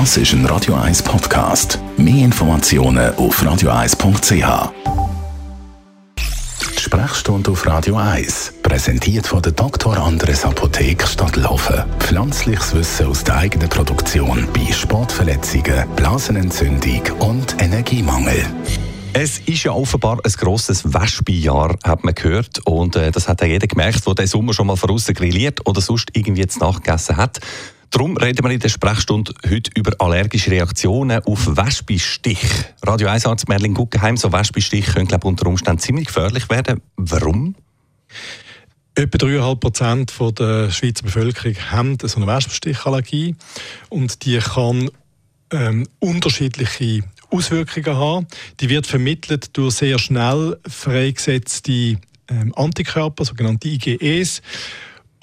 Das ist ein Radio 1 Podcast. Mehr Informationen auf radio1.ch. Die Sprechstunde auf Radio 1, präsentiert von der Dr. Andres Apotheke Stadtlaufen. Pflanzliches Wissen aus der eigenen Produktion bei Sportverletzungen, Blasenentzündung und Energiemangel. Es ist ja offenbar ein grosses Wespenjahr, hat man gehört. Und äh, das hat ja jeder gemerkt, der den Sommer schon mal voraus grilliert oder sonst irgendwie jetzt nachgegessen hat. Darum reden wir in der Sprechstunde heute über allergische Reaktionen auf Wespenstich. Radio 1 Arzt Merlin Guggenheim, so Wespenstich können glaube unter Umständen ziemlich gefährlich werden. Warum? Etwa 3,5 Prozent der Schweizer Bevölkerung haben so eine Wespenstichallergie und die kann ähm, unterschiedliche Auswirkungen haben. Die wird vermittelt durch sehr schnell freigesetzte ähm, Antikörper, sogenannte IgEs.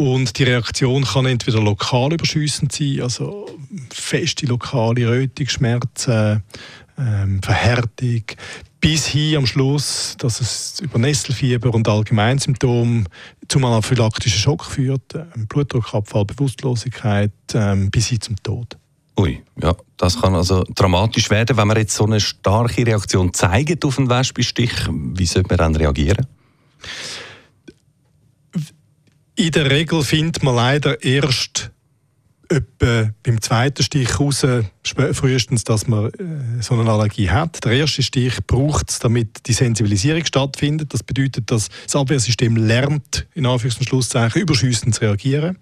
Und die Reaktion kann entweder lokal überschüssend sein, also feste lokale Rötung, Schmerzen, ähm, Verhärtung, bis hin am Schluss, dass es über Nesselfieber und Allgemeinsymptome zum anaphylaktischen Schock führt, ähm, Blutdruckabfall, Bewusstlosigkeit, ähm, bis hin zum Tod. Ui, ja, das kann also dramatisch werden, wenn man jetzt so eine starke Reaktion zeigt auf einen Wespenstich. Wie sollte man dann reagieren? In der Regel findet man leider erst etwa beim zweiten Stich raus, frühestens, dass man äh, so eine Allergie hat. Der erste Stich braucht es, damit die Sensibilisierung stattfindet. Das bedeutet, dass das Abwehrsystem lernt, in Anführungs- und Schlusszeichen, überschüssend zu reagieren.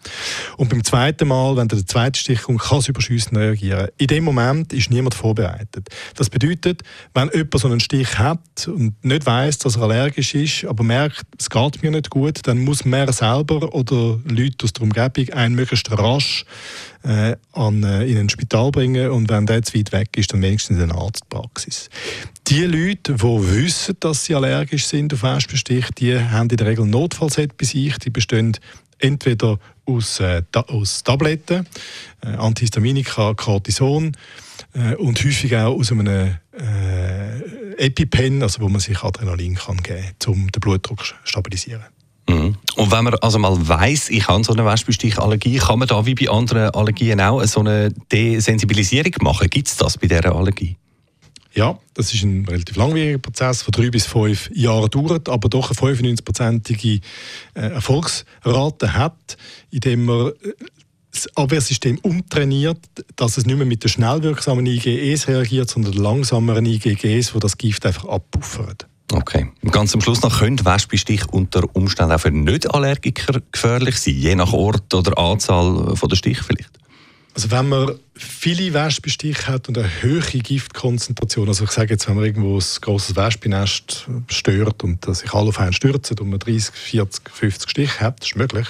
Und beim zweiten Mal, wenn der zweite Stich kommt, kann es überschüssend reagieren. In dem Moment ist niemand vorbereitet. Das bedeutet, wenn jemand so einen Stich hat und nicht weiß, dass er allergisch ist, aber merkt, es geht mir nicht gut, dann muss man selber oder Leute aus der Umgebung einen möglichst rasch äh, an, äh, in ein Spital bringen und wenn der zu weit weg ist, dann wenigstens in eine Arztpraxis. Die Leute, die wissen, dass sie allergisch sind auf Wespenstich, die haben in der Regel Notfallset bei sich. Die bestehen entweder aus, äh, aus Tabletten, äh, Antihistaminika, Cortison äh, und häufig auch aus einem äh, EpiPen, also wo man sich Adrenalin kann geben kann, um den Blutdruck zu stabilisieren. Mhm. Und wenn man also mal weiß, ich habe so eine Wespenstichallergie, kann man da wie bei anderen Allergien auch so eine Desensibilisierung machen? Gibt es das bei dieser Allergie? Ja, das ist ein relativ langwieriger Prozess, von drei bis fünf Jahren dauert, aber doch eine 95-prozentige äh, Erfolgsrate hat, indem man äh, das Abwehrsystem umtrainiert, dass es nicht mehr mit den schnell wirksamen IgEs reagiert, sondern langsameren IgGs, wo das Gift einfach abpuffert. Okay. Ganz am Schluss noch, können Wespenstich unter Umständen auch für Nicht-Allergiker gefährlich sein, je nach Ort oder Anzahl der Stiche vielleicht? Also wenn man viele Wespenstiche hat und eine hohe Giftkonzentration, also ich sage jetzt, wenn man irgendwo ein grosses Wespennest stört und sich alle auf einen stürzen und man 30, 40, 50 Stiche hat, ist möglich,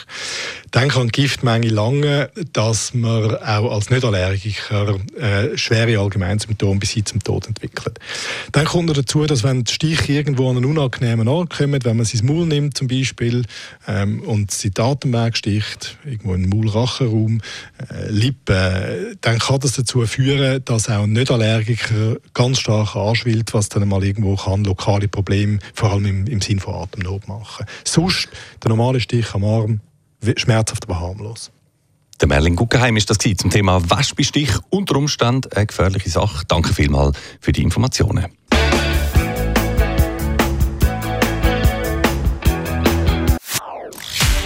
dann kann die Giftmenge lange, dass man auch als Nicht-Allergiker äh, schwere Allgemeinsymptome bis hin zum Tod entwickelt. Dann kommt noch dazu, dass wenn die Stiche irgendwo an einen unangenehmen Ort kommen, wenn man sie ins Maul nimmt zum Beispiel ähm, und sie Atemweg sticht, irgendwo im Maulrachenraum, äh, Lippen, dann dann kann das dazu führen, dass auch Nicht-Allergiker ganz stark anschwillt, was dann mal irgendwo kann lokale Probleme, vor allem im, im Sinn von Atemnot machen. Sonst, der normale Stich am Arm, schmerzhaft aber harmlos. Der Merlin Guggenheim ist das zum Thema Wespenstich. Unter Umständen eine gefährliche Sache. Danke vielmals für die Informationen.